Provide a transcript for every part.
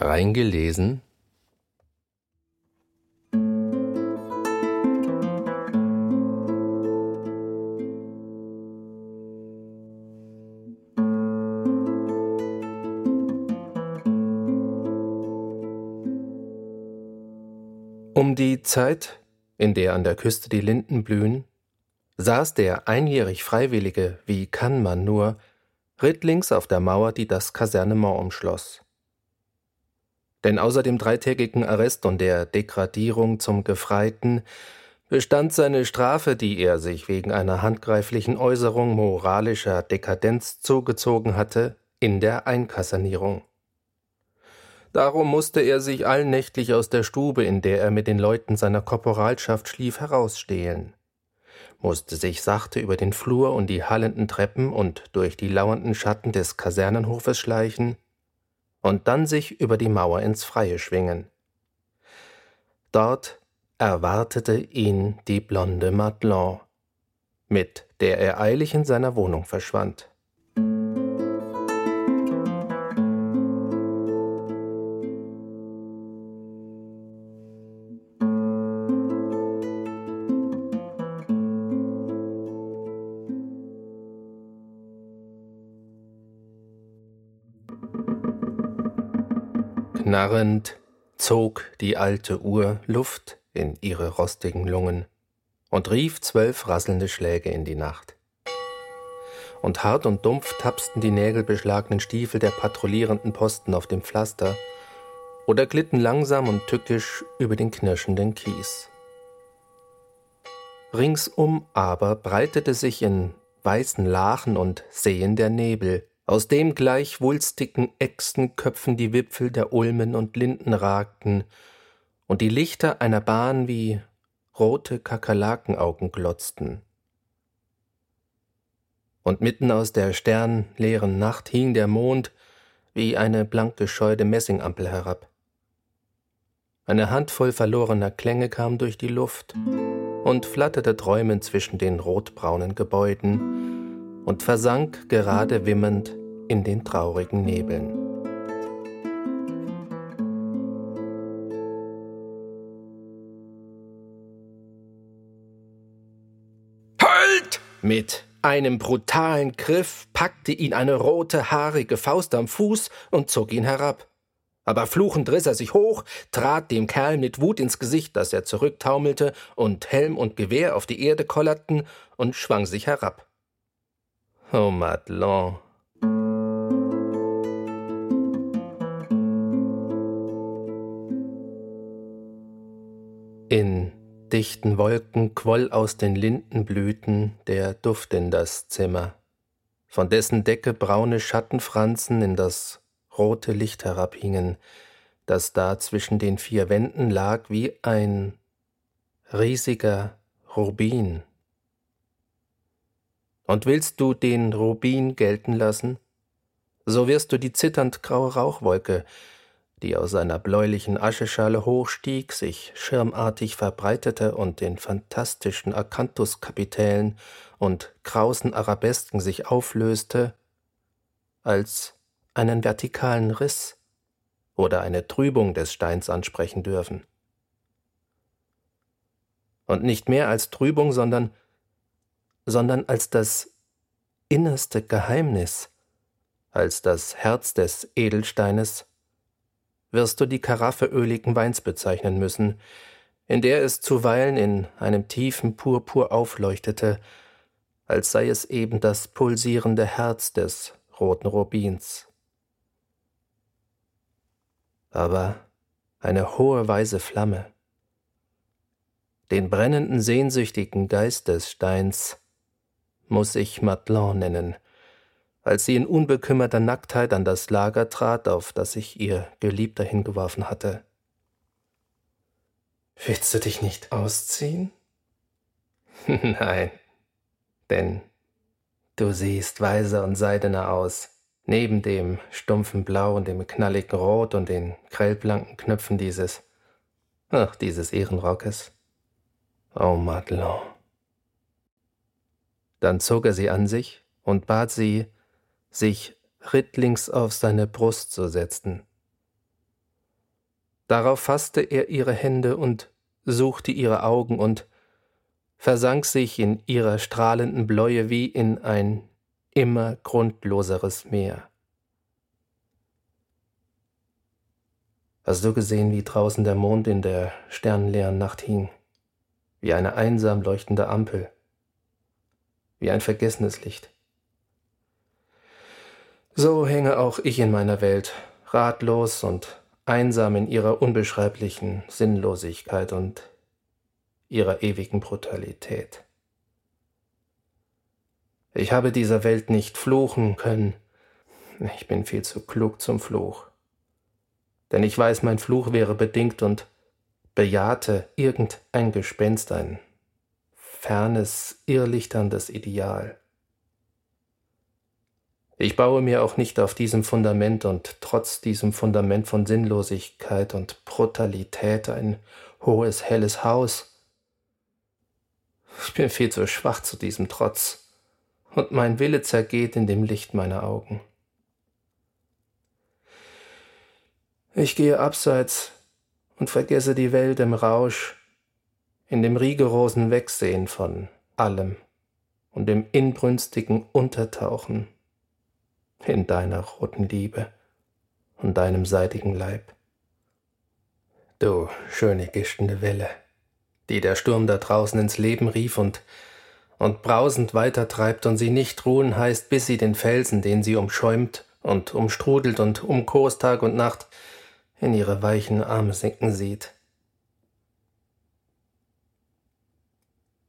Reingelesen Um die Zeit, in der an der Küste die Linden blühen, saß der einjährig Freiwillige, wie kann man nur, rittlings auf der Mauer, die das Kasernement umschloss. Denn außer dem dreitägigen Arrest und der Degradierung zum Gefreiten bestand seine Strafe, die er sich wegen einer handgreiflichen Äußerung moralischer Dekadenz zugezogen hatte, in der Einkassanierung. Darum musste er sich allnächtlich aus der Stube, in der er mit den Leuten seiner Korporalschaft schlief, herausstehlen, musste sich sachte über den Flur und die hallenden Treppen und durch die lauernden Schatten des Kasernenhofes schleichen und dann sich über die Mauer ins Freie schwingen. Dort erwartete ihn die blonde Madelon, mit der er eilig in seiner Wohnung verschwand. Knarrend zog die alte Uhr Luft in ihre rostigen Lungen und rief zwölf rasselnde Schläge in die Nacht. Und hart und dumpf tapsten die nägelbeschlagenen Stiefel der patrouillierenden Posten auf dem Pflaster oder glitten langsam und tückisch über den knirschenden Kies. Ringsum aber breitete sich in weißen Lachen und Seen der Nebel, aus dem gleich wulstigen Echsenköpfen die Wipfel der Ulmen und Linden ragten und die Lichter einer Bahn wie rote Kakerlakenaugen glotzten. Und mitten aus der sternleeren Nacht hing der Mond wie eine blank gescheuerte Messingampel herab. Eine Handvoll verlorener Klänge kam durch die Luft und flatterte träumend zwischen den rotbraunen Gebäuden und versank gerade wimmernd in den traurigen Nebeln. Halt! Mit einem brutalen Griff packte ihn eine rote, haarige Faust am Fuß und zog ihn herab. Aber fluchend riss er sich hoch, trat dem Kerl mit Wut ins Gesicht, dass er zurücktaumelte und Helm und Gewehr auf die Erde kollerten und schwang sich herab. Oh, Madelon, Dichten Wolken quoll aus den Lindenblüten der Duft in das Zimmer, von dessen Decke braune Schattenfransen in das rote Licht herabhingen, das da zwischen den vier Wänden lag wie ein riesiger Rubin. Und willst du den Rubin gelten lassen, so wirst du die zitternd graue Rauchwolke, die aus einer bläulichen Ascheschale hochstieg, sich schirmartig verbreitete und in fantastischen Akanthuskapitellen und krausen Arabesken sich auflöste, als einen vertikalen Riss oder eine Trübung des Steins ansprechen dürfen. Und nicht mehr als Trübung, sondern, sondern als das innerste Geheimnis, als das Herz des Edelsteines, wirst du die Karaffe öligen Weins bezeichnen müssen, in der es zuweilen in einem tiefen Purpur aufleuchtete, als sei es eben das pulsierende Herz des roten Rubins. Aber eine hohe weiße Flamme, den brennenden sehnsüchtigen Geist des Steins, muss ich Madelon nennen, als sie in unbekümmerter Nacktheit an das Lager trat, auf das sich ihr Geliebter hingeworfen hatte. Willst du dich nicht ausziehen? Nein, denn du siehst weiser und seidener aus, neben dem stumpfen Blau und dem knalligen Rot und den grellblanken Knöpfen dieses, ach, dieses Ehrenrockes. Oh, Madelon. Dann zog er sie an sich und bat sie, sich rittlings auf seine Brust zu setzen. Darauf fasste er ihre Hände und suchte ihre Augen und versank sich in ihrer strahlenden Bläue wie in ein immer grundloseres Meer. Hast du gesehen, wie draußen der Mond in der sternenleeren Nacht hing, wie eine einsam leuchtende Ampel, wie ein vergessenes Licht? So hänge auch ich in meiner Welt, ratlos und einsam in ihrer unbeschreiblichen Sinnlosigkeit und ihrer ewigen Brutalität. Ich habe dieser Welt nicht fluchen können. Ich bin viel zu klug zum Fluch. Denn ich weiß, mein Fluch wäre bedingt und bejahte irgendein Gespenst, ein fernes, irrlichterndes Ideal. Ich baue mir auch nicht auf diesem Fundament und trotz diesem Fundament von Sinnlosigkeit und Brutalität ein hohes, helles Haus. Ich bin viel zu schwach zu diesem Trotz, und mein Wille zergeht in dem Licht meiner Augen. Ich gehe abseits und vergesse die Welt im Rausch, in dem rigorosen Wegsehen von allem und dem inbrünstigen Untertauchen in deiner roten Liebe und deinem seidigen Leib. Du schöne gischtende Welle, die der Sturm da draußen ins Leben rief und und brausend weitertreibt und sie nicht ruhen heißt, bis sie den Felsen, den sie umschäumt und umstrudelt und umkost Tag und Nacht, in ihre weichen Arme sinken sieht.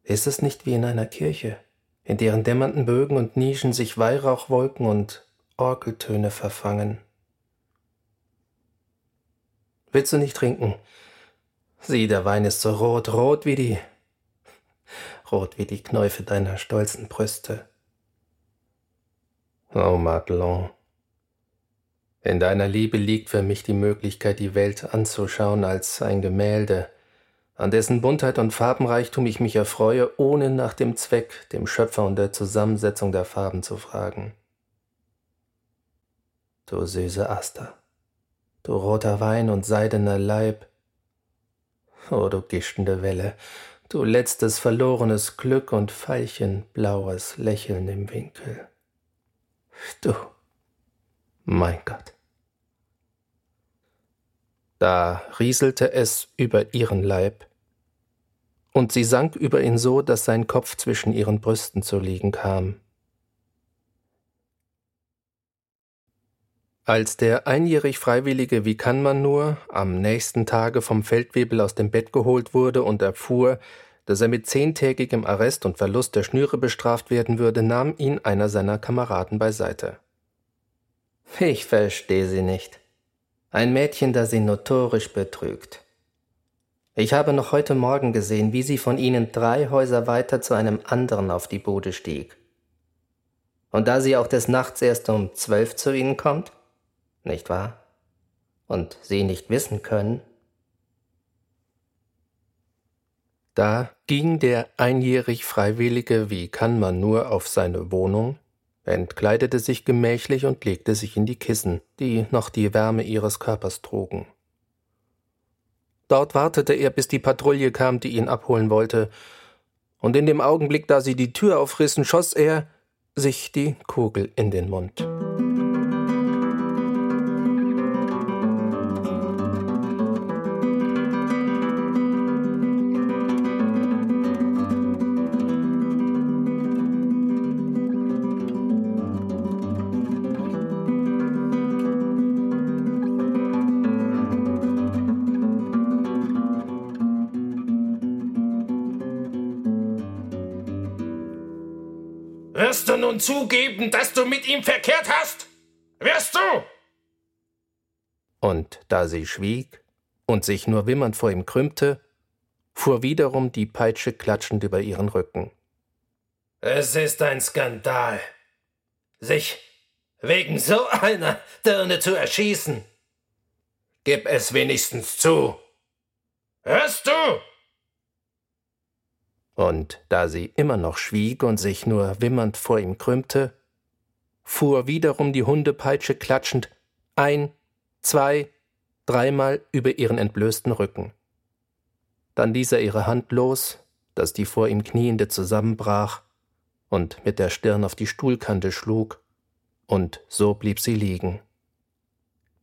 Ist es nicht wie in einer Kirche, in deren dämmernden Bögen und Nischen sich Weihrauchwolken und Orgeltöne verfangen. Willst du nicht trinken? Sieh, der Wein ist so rot, rot wie die, rot wie die Knäufe deiner stolzen Brüste. Oh, Madelon, in deiner Liebe liegt für mich die Möglichkeit, die Welt anzuschauen als ein Gemälde, an dessen Buntheit und Farbenreichtum ich mich erfreue, ohne nach dem Zweck, dem Schöpfer und der Zusammensetzung der Farben zu fragen du süße Aster, du roter Wein und seidener Leib, o du gischende Welle, du letztes verlorenes Glück und veilchenblaues Lächeln im Winkel. Du, mein Gott. Da rieselte es über ihren Leib, und sie sank über ihn so, dass sein Kopf zwischen ihren Brüsten zu liegen kam. Als der einjährig Freiwillige Wie kann man nur am nächsten Tage vom Feldwebel aus dem Bett geholt wurde und erfuhr, dass er mit zehntägigem Arrest und Verlust der Schnüre bestraft werden würde, nahm ihn einer seiner Kameraden beiseite. Ich verstehe Sie nicht. Ein Mädchen, das Sie notorisch betrügt. Ich habe noch heute Morgen gesehen, wie sie von Ihnen drei Häuser weiter zu einem anderen auf die Bude stieg. Und da sie auch des Nachts erst um zwölf zu Ihnen kommt? Nicht wahr? Und sie nicht wissen können? Da ging der einjährig Freiwillige, wie kann man nur, auf seine Wohnung, entkleidete sich gemächlich und legte sich in die Kissen, die noch die Wärme ihres Körpers trugen. Dort wartete er, bis die Patrouille kam, die ihn abholen wollte, und in dem Augenblick, da sie die Tür aufrissen, schoss er sich die Kugel in den Mund. Wirst du nun zugeben, dass du mit ihm verkehrt hast? Wirst du? Und da sie schwieg und sich nur wimmernd vor ihm krümmte, fuhr wiederum die Peitsche klatschend über ihren Rücken. Es ist ein Skandal, sich wegen so einer Dirne zu erschießen. Gib es wenigstens zu. Hörst du? Und da sie immer noch schwieg und sich nur wimmernd vor ihm krümmte, fuhr wiederum die Hundepeitsche klatschend ein, zwei, dreimal über ihren entblößten Rücken. Dann ließ er ihre Hand los, dass die vor ihm Kniende zusammenbrach und mit der Stirn auf die Stuhlkante schlug, und so blieb sie liegen.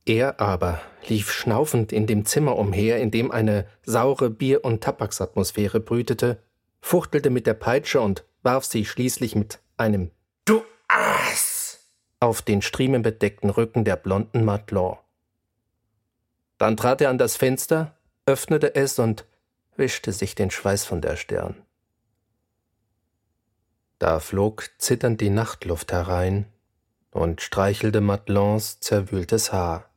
Er aber lief schnaufend in dem Zimmer umher, in dem eine saure Bier- und Tabaksatmosphäre brütete, fuchtelte mit der Peitsche und warf sie schließlich mit einem Du Ass auf den striemenbedeckten Rücken der blonden Matlon. Dann trat er an das Fenster, öffnete es und wischte sich den Schweiß von der Stirn. Da flog zitternd die Nachtluft herein und streichelte Matlons zerwühltes Haar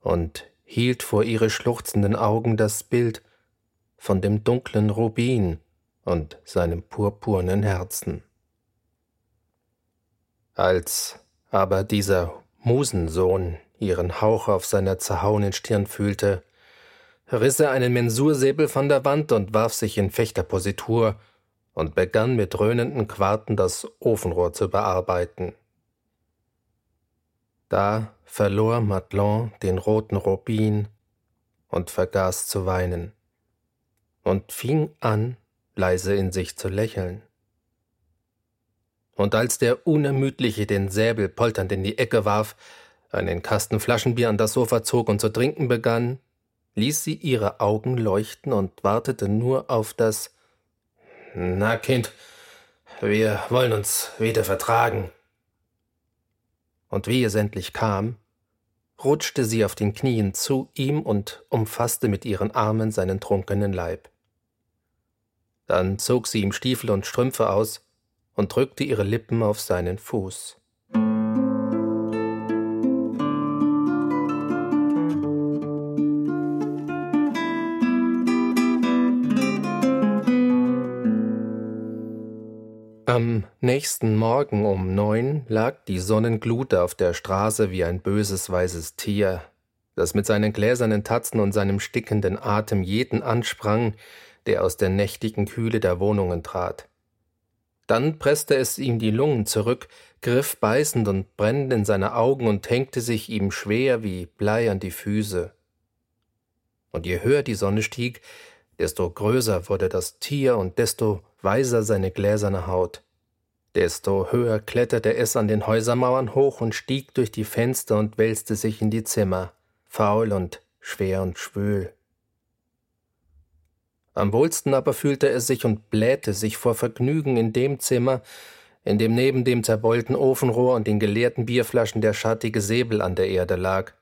und hielt vor ihre schluchzenden Augen das Bild von dem dunklen Rubin und seinem purpurnen Herzen. Als aber dieser Musensohn ihren Hauch auf seiner zerhauenen Stirn fühlte, riss er einen Mensursäbel von der Wand und warf sich in Fechterpositur und begann mit dröhnenden Quarten das Ofenrohr zu bearbeiten. Da verlor Madelon den roten Rubin und vergaß zu weinen und fing an, leise in sich zu lächeln. Und als der Unermüdliche den Säbel polternd in die Ecke warf, einen Kasten Flaschenbier an das Sofa zog und zu trinken begann, ließ sie ihre Augen leuchten und wartete nur auf das Na, Kind, wir wollen uns wieder vertragen. Und wie es endlich kam, rutschte sie auf den Knien zu ihm und umfasste mit ihren Armen seinen trunkenen Leib. Dann zog sie ihm Stiefel und Strümpfe aus und drückte ihre Lippen auf seinen Fuß. Am nächsten Morgen um neun lag die Sonnenglut auf der Straße wie ein böses weißes Tier, das mit seinen gläsernen Tatzen und seinem stickenden Atem jeden ansprang, der aus der nächtigen Kühle der Wohnungen trat. Dann presste es ihm die Lungen zurück, griff beißend und brennend in seine Augen und hängte sich ihm schwer wie Blei an die Füße. Und je höher die Sonne stieg, desto größer wurde das Tier und desto weißer seine gläserne Haut. Desto höher kletterte es an den Häusermauern hoch und stieg durch die Fenster und wälzte sich in die Zimmer, faul und schwer und schwül. Am wohlsten aber fühlte er sich und blähte sich vor Vergnügen in dem Zimmer, in dem neben dem zerbeulten Ofenrohr und den geleerten Bierflaschen der schattige Säbel an der Erde lag.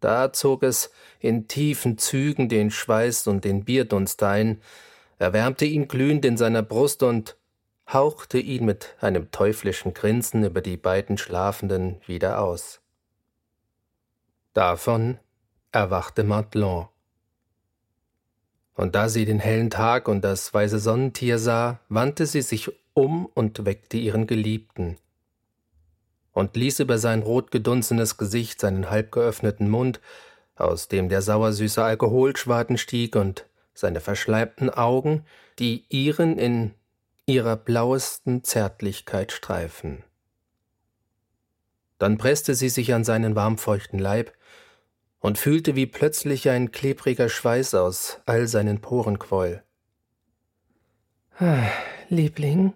Da zog es in tiefen Zügen den Schweiß und den Bierdunst ein, erwärmte ihn glühend in seiner Brust und hauchte ihn mit einem teuflischen Grinsen über die beiden Schlafenden wieder aus. Davon erwachte Madelon. Und da sie den hellen Tag und das weiße Sonnentier sah, wandte sie sich um und weckte ihren Geliebten und ließ über sein rotgedunsenes Gesicht seinen halb geöffneten Mund, aus dem der sauersüße Alkoholschwaden stieg, und seine verschleimten Augen, die ihren in ihrer blauesten Zärtlichkeit streifen. Dann presste sie sich an seinen warmfeuchten Leib und fühlte, wie plötzlich ein klebriger Schweiß aus all seinen Poren quoll. Ah, Liebling,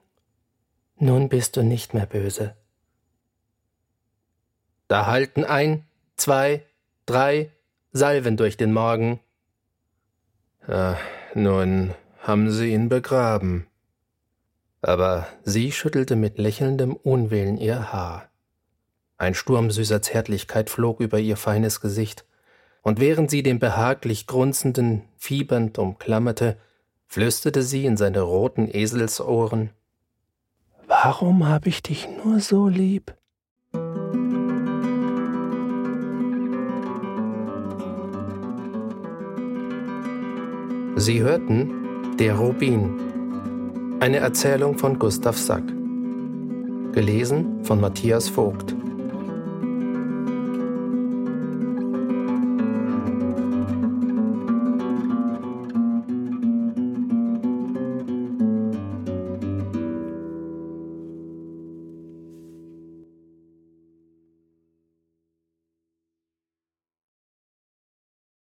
nun bist du nicht mehr böse. Da halten ein, zwei, drei Salven durch den Morgen. Ah, nun haben sie ihn begraben aber sie schüttelte mit lächelndem Unwillen ihr Haar. Ein Sturm süßer Zärtlichkeit flog über ihr feines Gesicht, und während sie den behaglich grunzenden fiebernd umklammerte, flüsterte sie in seine roten Eselsohren Warum hab ich dich nur so lieb? Sie hörten Der Rubin eine Erzählung von Gustav Sack. Gelesen von Matthias Vogt.